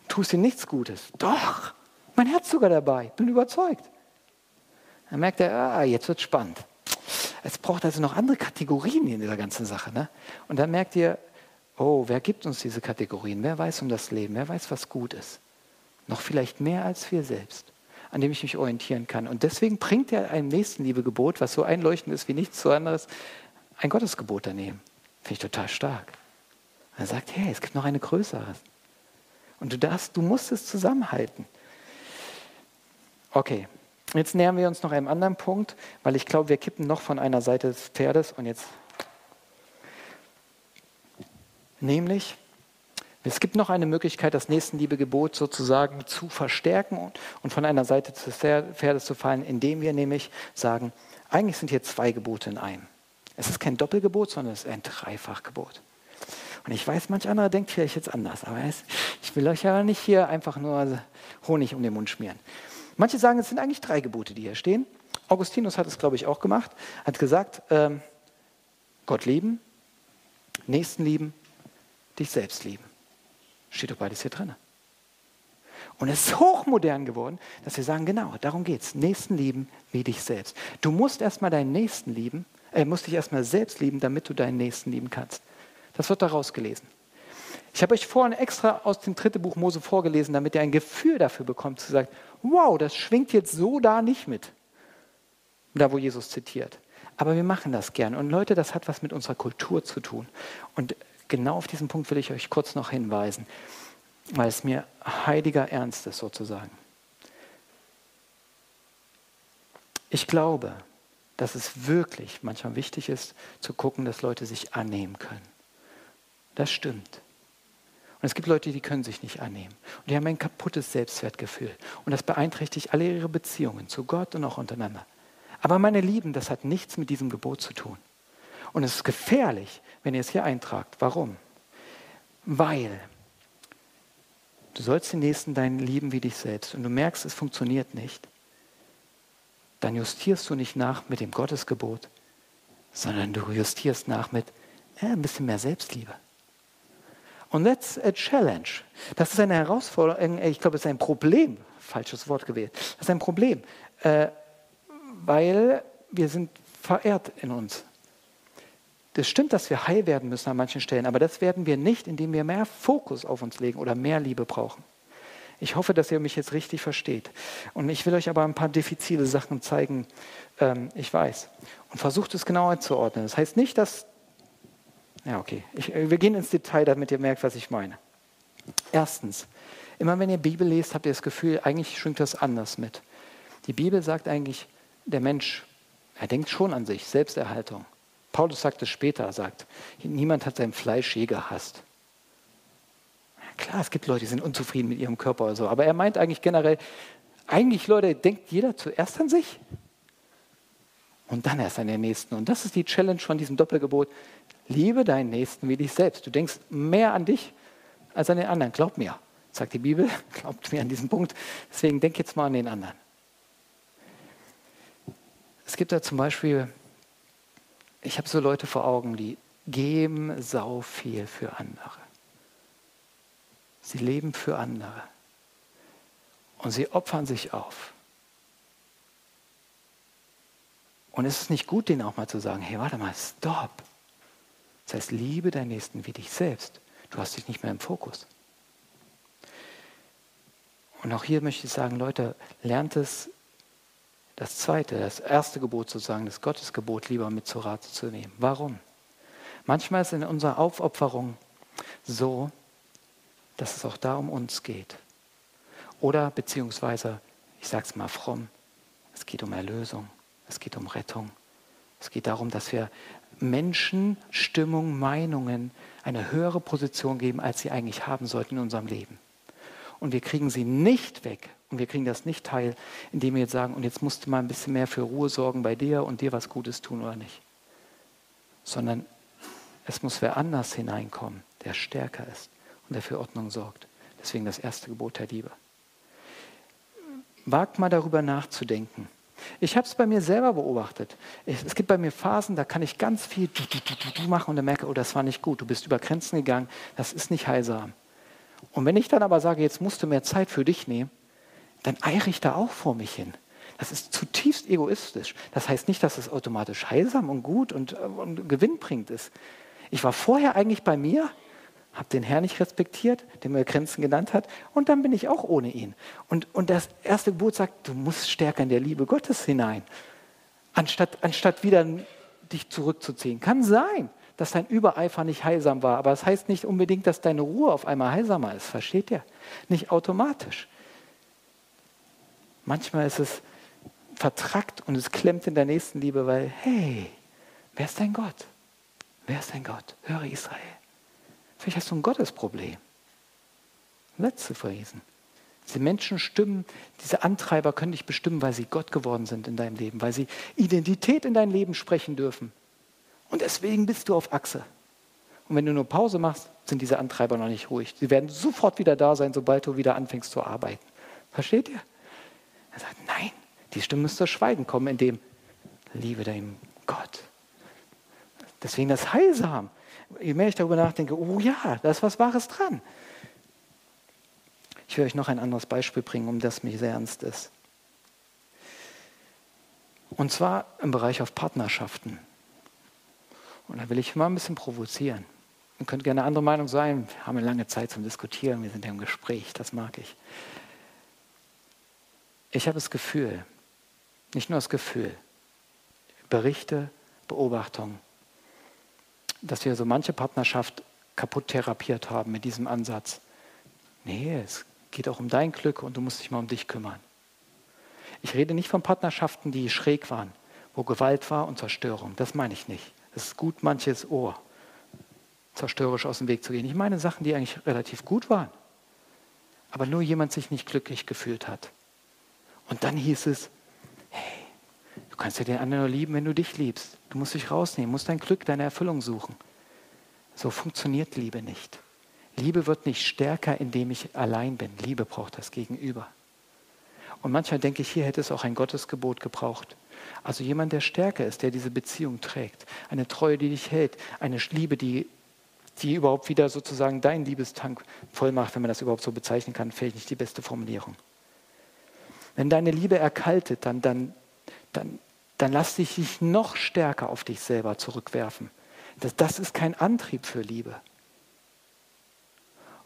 tust dir nichts Gutes. Doch, mein Herz sogar dabei, bin überzeugt. Dann merkt er, ah, jetzt wird spannend. Es braucht also noch andere Kategorien in dieser ganzen Sache. Ne? Und dann merkt ihr, oh, wer gibt uns diese Kategorien? Wer weiß um das Leben? Wer weiß, was gut ist? Noch vielleicht mehr als wir selbst, an dem ich mich orientieren kann. Und deswegen bringt er ein Nächstenliebegebot, was so einleuchtend ist wie nichts anderes, ein Gottesgebot daneben. Finde ich total stark. Er sagt, hey, es gibt noch eine größere. Und du darfst, du musst es zusammenhalten. Okay, Jetzt nähern wir uns noch einem anderen Punkt, weil ich glaube, wir kippen noch von einer Seite des Pferdes und jetzt. Nämlich, es gibt noch eine Möglichkeit, das Nächstenliebegebot sozusagen zu verstärken und von einer Seite des Pferdes zu fallen, indem wir nämlich sagen, eigentlich sind hier zwei Gebote in einem. Es ist kein Doppelgebot, sondern es ist ein Dreifachgebot. Und ich weiß, manch anderer denkt vielleicht jetzt anders, aber ich will euch ja nicht hier einfach nur Honig um den Mund schmieren. Manche sagen, es sind eigentlich drei Gebote, die hier stehen. Augustinus hat es, glaube ich, auch gemacht. Hat gesagt, ähm, Gott lieben, Nächsten lieben, dich selbst lieben. Steht doch beides hier drin. Und es ist hochmodern geworden, dass wir sagen, genau, darum geht es. Nächsten lieben wie dich selbst. Du musst erstmal deinen Nächsten lieben, äh, musst dich erstmal selbst lieben, damit du deinen Nächsten lieben kannst. Das wird daraus gelesen. Ich habe euch vorhin extra aus dem dritten Buch Mose vorgelesen, damit ihr ein Gefühl dafür bekommt, zu sagen, wow, das schwingt jetzt so da nicht mit. Da, wo Jesus zitiert. Aber wir machen das gern. Und Leute, das hat was mit unserer Kultur zu tun. Und genau auf diesen Punkt will ich euch kurz noch hinweisen, weil es mir heiliger Ernst ist sozusagen. Ich glaube, dass es wirklich manchmal wichtig ist, zu gucken, dass Leute sich annehmen können. Das stimmt. Und es gibt Leute, die können sich nicht annehmen. Und die haben ein kaputtes Selbstwertgefühl. Und das beeinträchtigt alle ihre Beziehungen zu Gott und auch untereinander. Aber meine Lieben, das hat nichts mit diesem Gebot zu tun. Und es ist gefährlich, wenn ihr es hier eintragt. Warum? Weil du sollst den Nächsten deinen lieben wie dich selbst und du merkst, es funktioniert nicht. Dann justierst du nicht nach mit dem Gottesgebot, sondern du justierst nach mit äh, ein bisschen mehr Selbstliebe. Und that's a challenge. Das ist eine Herausforderung, ich glaube, es ist ein Problem, falsches Wort gewählt. Das ist ein Problem, äh, weil wir sind verehrt in uns. Das stimmt, dass wir heil werden müssen an manchen Stellen, aber das werden wir nicht, indem wir mehr Fokus auf uns legen oder mehr Liebe brauchen. Ich hoffe, dass ihr mich jetzt richtig versteht. Und ich will euch aber ein paar diffizile Sachen zeigen, ähm, ich weiß. Und versucht es genauer zu ordnen. Das heißt nicht, dass ja, okay. Ich, äh, wir gehen ins Detail, damit ihr merkt, was ich meine. Erstens, immer wenn ihr Bibel lest, habt ihr das Gefühl, eigentlich schwingt das anders mit. Die Bibel sagt eigentlich, der Mensch, er denkt schon an sich, Selbsterhaltung. Paulus sagt es später, sagt, niemand hat sein Fleisch je gehasst. klar, es gibt Leute, die sind unzufrieden mit ihrem Körper oder so, aber er meint eigentlich generell, eigentlich Leute, denkt jeder zuerst an sich und dann erst an den Nächsten. Und das ist die Challenge von diesem Doppelgebot. Liebe deinen Nächsten wie dich selbst. Du denkst mehr an dich als an den anderen. Glaub mir, sagt die Bibel. Glaubt mir an diesen Punkt. Deswegen denk jetzt mal an den anderen. Es gibt da zum Beispiel, ich habe so Leute vor Augen, die geben sau viel für andere. Sie leben für andere. Und sie opfern sich auf. Und ist es nicht gut, denen auch mal zu sagen, hey, warte mal, stopp. Das heißt, liebe deinen Nächsten wie dich selbst. Du hast dich nicht mehr im Fokus. Und auch hier möchte ich sagen, Leute, lernt es, das zweite, das erste Gebot sozusagen, das Gottesgebot lieber mit zu Rate zu nehmen. Warum? Manchmal ist in unserer Aufopferung so, dass es auch da um uns geht. Oder beziehungsweise, ich sage es mal fromm, es geht um Erlösung, es geht um Rettung. Es geht darum, dass wir Menschen, Stimmung, Meinungen eine höhere Position geben, als sie eigentlich haben sollten in unserem Leben. Und wir kriegen sie nicht weg und wir kriegen das nicht teil, indem wir jetzt sagen, und jetzt musst du mal ein bisschen mehr für Ruhe sorgen bei dir und dir was Gutes tun oder nicht. Sondern es muss wer anders hineinkommen, der stärker ist und der für Ordnung sorgt. Deswegen das erste Gebot der Liebe. Wagt mal darüber nachzudenken. Ich habe es bei mir selber beobachtet. Es gibt bei mir Phasen, da kann ich ganz viel du, du, du, du machen und dann merke, oh, das war nicht gut. Du bist über Grenzen gegangen. Das ist nicht heilsam. Und wenn ich dann aber sage, jetzt musst du mehr Zeit für dich nehmen, dann eiere ich da auch vor mich hin. Das ist zutiefst egoistisch. Das heißt nicht, dass es automatisch heilsam und gut und, und gewinnbringend ist. Ich war vorher eigentlich bei mir, habe den Herrn nicht respektiert, den mir Grenzen genannt hat, und dann bin ich auch ohne ihn. Und, und das erste Gebot sagt, du musst stärker in der Liebe Gottes hinein, anstatt, anstatt wieder dich zurückzuziehen. Kann sein, dass dein Übereifer nicht heilsam war, aber das heißt nicht unbedingt, dass deine Ruhe auf einmal heilsamer ist, versteht ihr? Nicht automatisch. Manchmal ist es vertrackt und es klemmt in der nächsten Liebe, weil, hey, wer ist dein Gott? Wer ist dein Gott? Höre Israel. Vielleicht hast du ein Gottesproblem. Letzte verlesen. Diese Menschen stimmen, diese Antreiber können dich bestimmen, weil sie Gott geworden sind in deinem Leben, weil sie Identität in dein Leben sprechen dürfen. Und deswegen bist du auf Achse. Und wenn du nur Pause machst, sind diese Antreiber noch nicht ruhig. Sie werden sofort wieder da sein, sobald du wieder anfängst zu arbeiten. Versteht ihr? Er sagt, nein, die Stimme müsste Schweigen kommen, in dem Liebe deinem Gott. Deswegen das Heilsam. Je mehr ich darüber nachdenke, oh ja, da ist was Wahres dran. Ich will euch noch ein anderes Beispiel bringen, um das mich sehr ernst ist. Und zwar im Bereich auf Partnerschaften. Und da will ich mal ein bisschen provozieren. Ihr könnt gerne andere Meinung sein. Wir haben eine lange Zeit zum Diskutieren. Wir sind ja im Gespräch. Das mag ich. Ich habe das Gefühl, nicht nur das Gefühl, Berichte, Beobachtungen, dass wir so manche Partnerschaft kaputt therapiert haben mit diesem Ansatz. Nee, es geht auch um dein Glück und du musst dich mal um dich kümmern. Ich rede nicht von Partnerschaften, die schräg waren, wo Gewalt war und Zerstörung. Das meine ich nicht. Es ist gut, manches Ohr zerstörerisch aus dem Weg zu gehen. Ich meine Sachen, die eigentlich relativ gut waren, aber nur jemand sich nicht glücklich gefühlt hat. Und dann hieß es, du kannst ja den anderen nur lieben, wenn du dich liebst. Du musst dich rausnehmen, musst dein Glück, deine Erfüllung suchen. So funktioniert Liebe nicht. Liebe wird nicht stärker, indem ich allein bin. Liebe braucht das Gegenüber. Und manchmal denke ich, hier hätte es auch ein Gottesgebot gebraucht. Also jemand, der stärker ist, der diese Beziehung trägt. Eine Treue, die dich hält. Eine Liebe, die, die überhaupt wieder sozusagen deinen Liebestank voll macht, wenn man das überhaupt so bezeichnen kann. Vielleicht nicht die beste Formulierung. Wenn deine Liebe erkaltet, dann, dann, dann, dann lass dich noch stärker auf dich selber zurückwerfen. Das, das ist kein Antrieb für Liebe.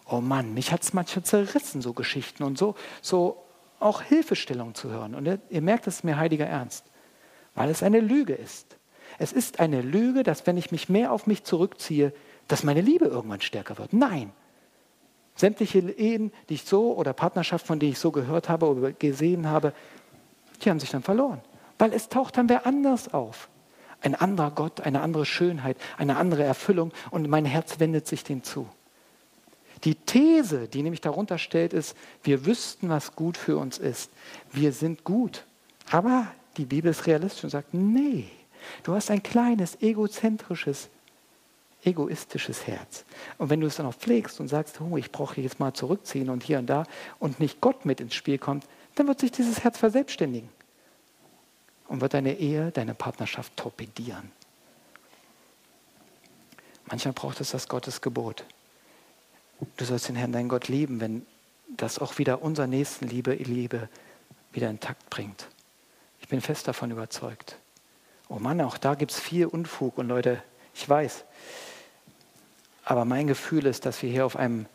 Oh Mann, mich hat es manchmal zerrissen, so Geschichten und so, so auch Hilfestellung zu hören. Und ihr, ihr merkt, es mir heiliger Ernst, weil es eine Lüge ist. Es ist eine Lüge, dass wenn ich mich mehr auf mich zurückziehe, dass meine Liebe irgendwann stärker wird. Nein, Sämtliche Ehen, die ich so oder Partnerschaften, von denen ich so gehört habe oder gesehen habe, die haben sich dann verloren. Weil es taucht dann wer anders auf. Ein anderer Gott, eine andere Schönheit, eine andere Erfüllung und mein Herz wendet sich dem zu. Die These, die nämlich darunter stellt, ist, wir wüssten, was gut für uns ist. Wir sind gut. Aber die Bibel ist realistisch und sagt, nee, du hast ein kleines, egozentrisches, egoistisches Herz. Und wenn du es dann auch pflegst und sagst, oh, ich brauche jetzt mal zurückziehen und hier und da und nicht Gott mit ins Spiel kommt, dann wird sich dieses Herz verselbstständigen und wird deine Ehe, deine Partnerschaft torpedieren. Manchmal braucht es das Gottesgebot. Du sollst den Herrn, deinen Gott lieben, wenn das auch wieder unser Nächstenliebe, Liebe wieder intakt bringt. Ich bin fest davon überzeugt. Oh Mann, auch da gibt es viel Unfug und Leute, ich weiß. Aber mein Gefühl ist, dass wir hier auf einem,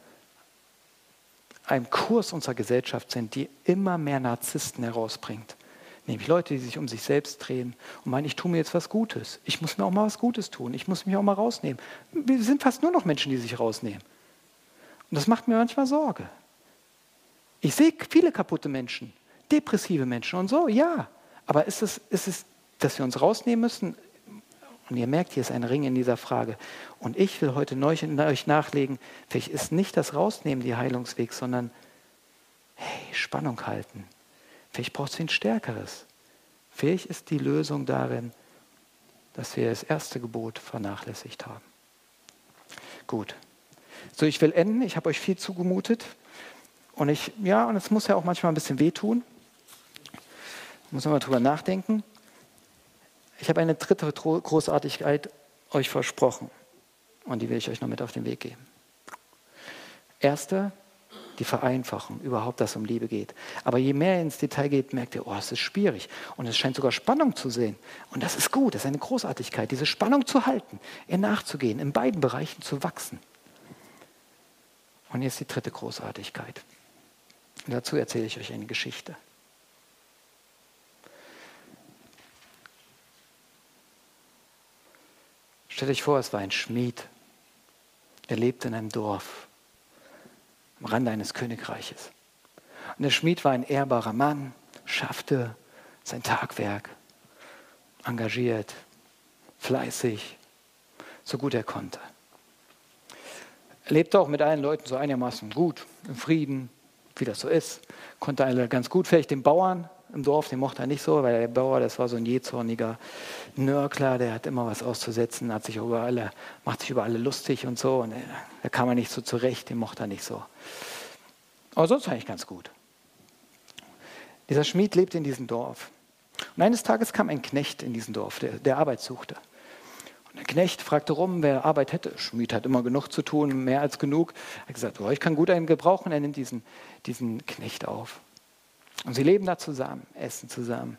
einem Kurs unserer Gesellschaft sind, die immer mehr Narzissten herausbringt. Nämlich Leute, die sich um sich selbst drehen und meinen, ich tue mir jetzt was Gutes. Ich muss mir auch mal was Gutes tun. Ich muss mich auch mal rausnehmen. Wir sind fast nur noch Menschen, die sich rausnehmen. Und das macht mir manchmal Sorge. Ich sehe viele kaputte Menschen, depressive Menschen und so, ja. Aber ist es, ist es, dass wir uns rausnehmen müssen? Und ihr merkt, hier ist ein Ring in dieser Frage. Und ich will heute euch nachlegen, vielleicht ist nicht das Rausnehmen die Heilungsweg, sondern hey, Spannung halten. Vielleicht braucht es ein Stärkeres. Vielleicht ist die Lösung darin, dass wir das erste Gebot vernachlässigt haben. Gut. So, ich will enden. Ich habe euch viel zugemutet. Und ich, ja, und es muss ja auch manchmal ein bisschen wehtun. Muss man mal drüber nachdenken. Ich habe eine dritte Großartigkeit euch versprochen. Und die will ich euch noch mit auf den Weg geben. Erste, die Vereinfachung, überhaupt, dass es um Liebe geht. Aber je mehr ihr ins Detail geht, merkt ihr, oh, es ist schwierig. Und es scheint sogar Spannung zu sehen. Und das ist gut, das ist eine Großartigkeit, diese Spannung zu halten, ihr nachzugehen, in beiden Bereichen zu wachsen. Und jetzt die dritte Großartigkeit. Und dazu erzähle ich euch eine Geschichte. Stellt euch vor, es war ein Schmied, der lebte in einem Dorf am Rande eines Königreiches. Und der Schmied war ein ehrbarer Mann, schaffte sein Tagwerk, engagiert, fleißig, so gut er konnte. Er lebte auch mit allen Leuten so einigermaßen gut, im Frieden, wie das so ist. Konnte alle ganz gut, vielleicht den Bauern im Dorf, den mochte er nicht so, weil der Bauer, das war so ein jähzorniger Nörkler, der hat immer was auszusetzen, hat sich über alle, macht sich über alle lustig und so. Und da kam er nicht so zurecht, den mochte er nicht so. Aber sonst eigentlich ganz gut. Dieser Schmied lebte in diesem Dorf. Und eines Tages kam ein Knecht in diesem Dorf, der, der Arbeit suchte. Und der Knecht fragte rum, wer Arbeit hätte. Schmied hat immer genug zu tun, mehr als genug. Er hat gesagt, oh, ich kann gut einen gebrauchen. Er nimmt diesen, diesen Knecht auf. Und sie leben da zusammen, essen zusammen,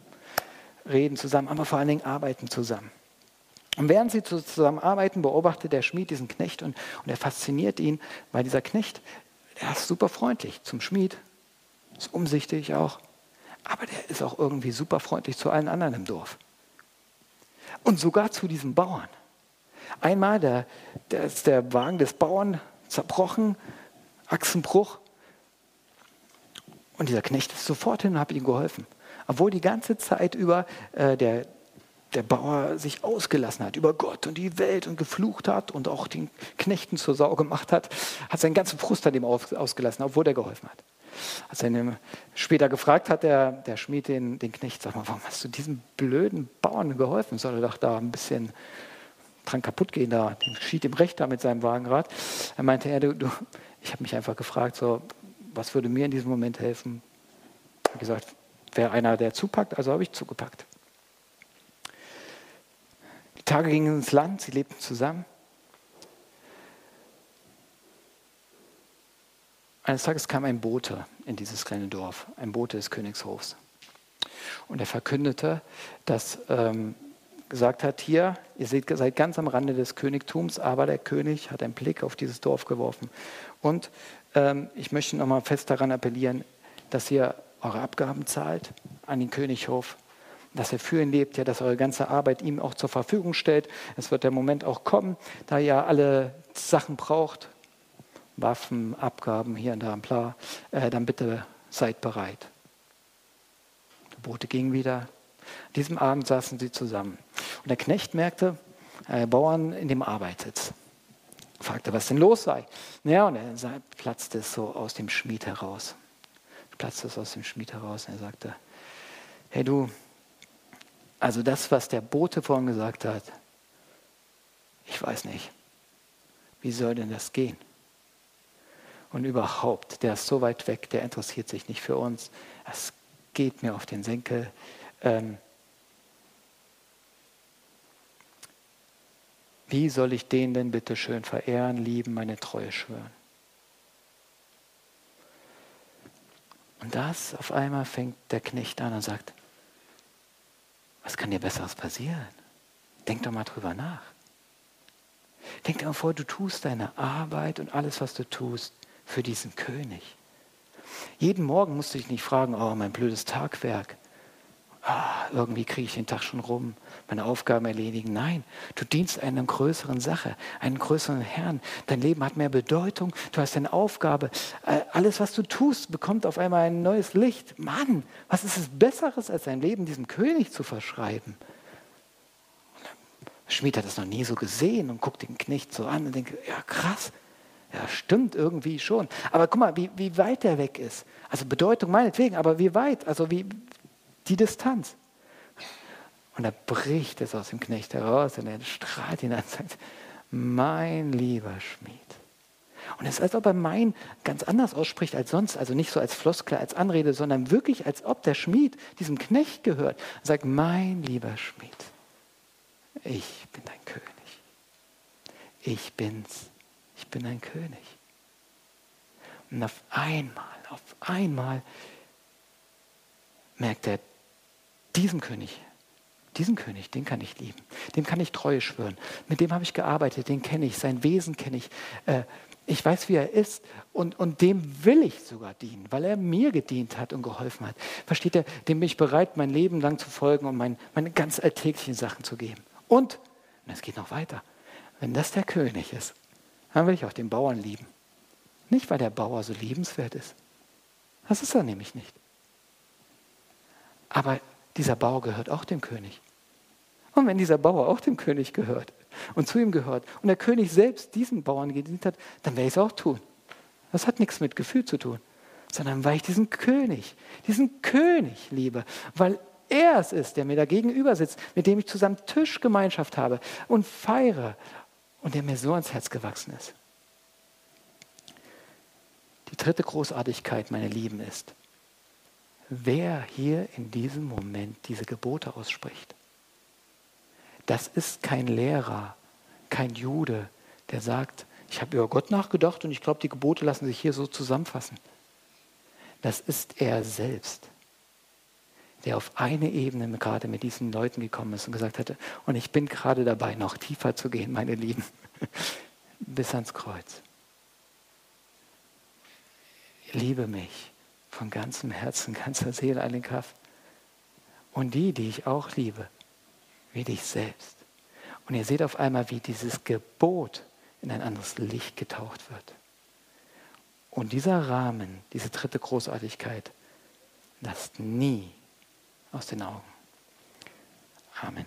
reden zusammen, aber vor allen Dingen arbeiten zusammen. Und während sie zusammen arbeiten, beobachtet der Schmied diesen Knecht und, und er fasziniert ihn, weil dieser Knecht, der ist super freundlich zum Schmied, ist umsichtig auch, aber der ist auch irgendwie super freundlich zu allen anderen im Dorf. Und sogar zu diesen Bauern. Einmal der ist der Wagen des Bauern zerbrochen, Achsenbruch. Und dieser Knecht ist sofort hin und hat ihm geholfen. Obwohl die ganze Zeit über äh, der, der Bauer sich ausgelassen hat über Gott und die Welt und geflucht hat und auch den Knechten zur Sau gemacht hat, hat seinen ganzen Frust an ihm ausgelassen, obwohl er geholfen hat. Als er ihn später gefragt hat, der, der Schmied den, den Knecht, sag mal, warum hast du diesem blöden Bauern geholfen? Soll er doch da ein bisschen dran kaputt gehen, da, dem schied ihm recht da mit seinem Wagenrad. Er meinte, ja, du, du ich habe mich einfach gefragt, so, was würde mir in diesem Moment helfen? Habe gesagt, wäre einer, der zupackt, also habe ich zugepackt. Die Tage gingen ins Land, sie lebten zusammen. Eines Tages kam ein Bote in dieses kleine Dorf, ein Bote des Königshofs. Und er verkündete, dass ähm, gesagt hat, hier, ihr seht, seid ganz am Rande des Königtums, aber der König hat einen Blick auf dieses Dorf geworfen. Und ich möchte nochmal fest daran appellieren, dass ihr eure Abgaben zahlt an den Könighof, dass er für ihn lebt, ja, dass eure ganze Arbeit ihm auch zur Verfügung stellt. Es wird der Moment auch kommen, da ihr alle Sachen braucht, Waffen, Abgaben hier und da, bla, äh, dann bitte seid bereit. Die Boote gingen wieder. An diesem Abend saßen sie zusammen. Und der Knecht merkte, äh, Bauern in dem arbeitet fragte, was denn los sei. Ja, und er platzte es so aus dem Schmied heraus. Platzte es aus dem Schmied heraus und er sagte, hey du, also das, was der Bote vorhin gesagt hat, ich weiß nicht, wie soll denn das gehen? Und überhaupt, der ist so weit weg, der interessiert sich nicht für uns. Es geht mir auf den Senkel. Ähm, Wie soll ich den denn bitte schön verehren, lieben, meine Treue schwören? Und das auf einmal fängt der Knecht an und sagt, was kann dir besseres passieren? Denk doch mal drüber nach. Denk dir mal vor, du tust deine Arbeit und alles, was du tust, für diesen König. Jeden Morgen musst du dich nicht fragen, oh, mein blödes Tagwerk. Ah, irgendwie kriege ich den Tag schon rum, meine Aufgaben erledigen. Nein, du dienst einer größeren Sache, einem größeren Herrn. Dein Leben hat mehr Bedeutung, du hast eine Aufgabe. Äh, alles, was du tust, bekommt auf einmal ein neues Licht. Mann, was ist es Besseres, als dein Leben diesem König zu verschreiben? Schmied hat das noch nie so gesehen und guckt den Knecht so an und denkt, ja krass, ja stimmt irgendwie schon. Aber guck mal, wie, wie weit der weg ist. Also Bedeutung meinetwegen, aber wie weit, also wie die Distanz. Und da bricht es aus dem Knecht heraus und er strahlt ihn an und sagt, mein lieber Schmied. Und es ist, als ob er mein ganz anders ausspricht als sonst, also nicht so als Floskel, als Anrede, sondern wirklich, als ob der Schmied diesem Knecht gehört und sagt, mein lieber Schmied ich bin dein König. Ich bin's. Ich bin ein König. Und auf einmal, auf einmal merkt er, diesen König, diesen König, den kann ich lieben. Dem kann ich Treue schwören. Mit dem habe ich gearbeitet, den kenne ich, sein Wesen kenne ich. Äh, ich weiß, wie er ist und, und dem will ich sogar dienen, weil er mir gedient hat und geholfen hat. Versteht er, dem bin ich bereit, mein Leben lang zu folgen und mein, meine ganz alltäglichen Sachen zu geben. Und, und es geht noch weiter, wenn das der König ist, dann will ich auch den Bauern lieben. Nicht, weil der Bauer so liebenswert ist. Das ist er nämlich nicht. Aber dieser Bauer gehört auch dem König. Und wenn dieser Bauer auch dem König gehört und zu ihm gehört und der König selbst diesen Bauern gedient hat, dann werde ich es auch tun. Das hat nichts mit Gefühl zu tun, sondern weil ich diesen König, diesen König liebe, weil er es ist, der mir da gegenüber sitzt, mit dem ich zusammen Tischgemeinschaft habe und feiere und der mir so ans Herz gewachsen ist. Die dritte Großartigkeit, meine Lieben, ist, wer hier in diesem Moment diese Gebote ausspricht. Das ist kein Lehrer, kein Jude, der sagt, ich habe über Gott nachgedacht und ich glaube, die Gebote lassen sich hier so zusammenfassen. Das ist er selbst der auf eine Ebene gerade mit diesen Leuten gekommen ist und gesagt hatte, und ich bin gerade dabei, noch tiefer zu gehen, meine Lieben, bis ans Kreuz. Liebe mich von ganzem Herzen, ganzer Seele, allen Kraft. Und die, die ich auch liebe, wie dich selbst. Und ihr seht auf einmal, wie dieses Gebot in ein anderes Licht getaucht wird. Und dieser Rahmen, diese dritte Großartigkeit, lasst nie aus den Augen. Amen.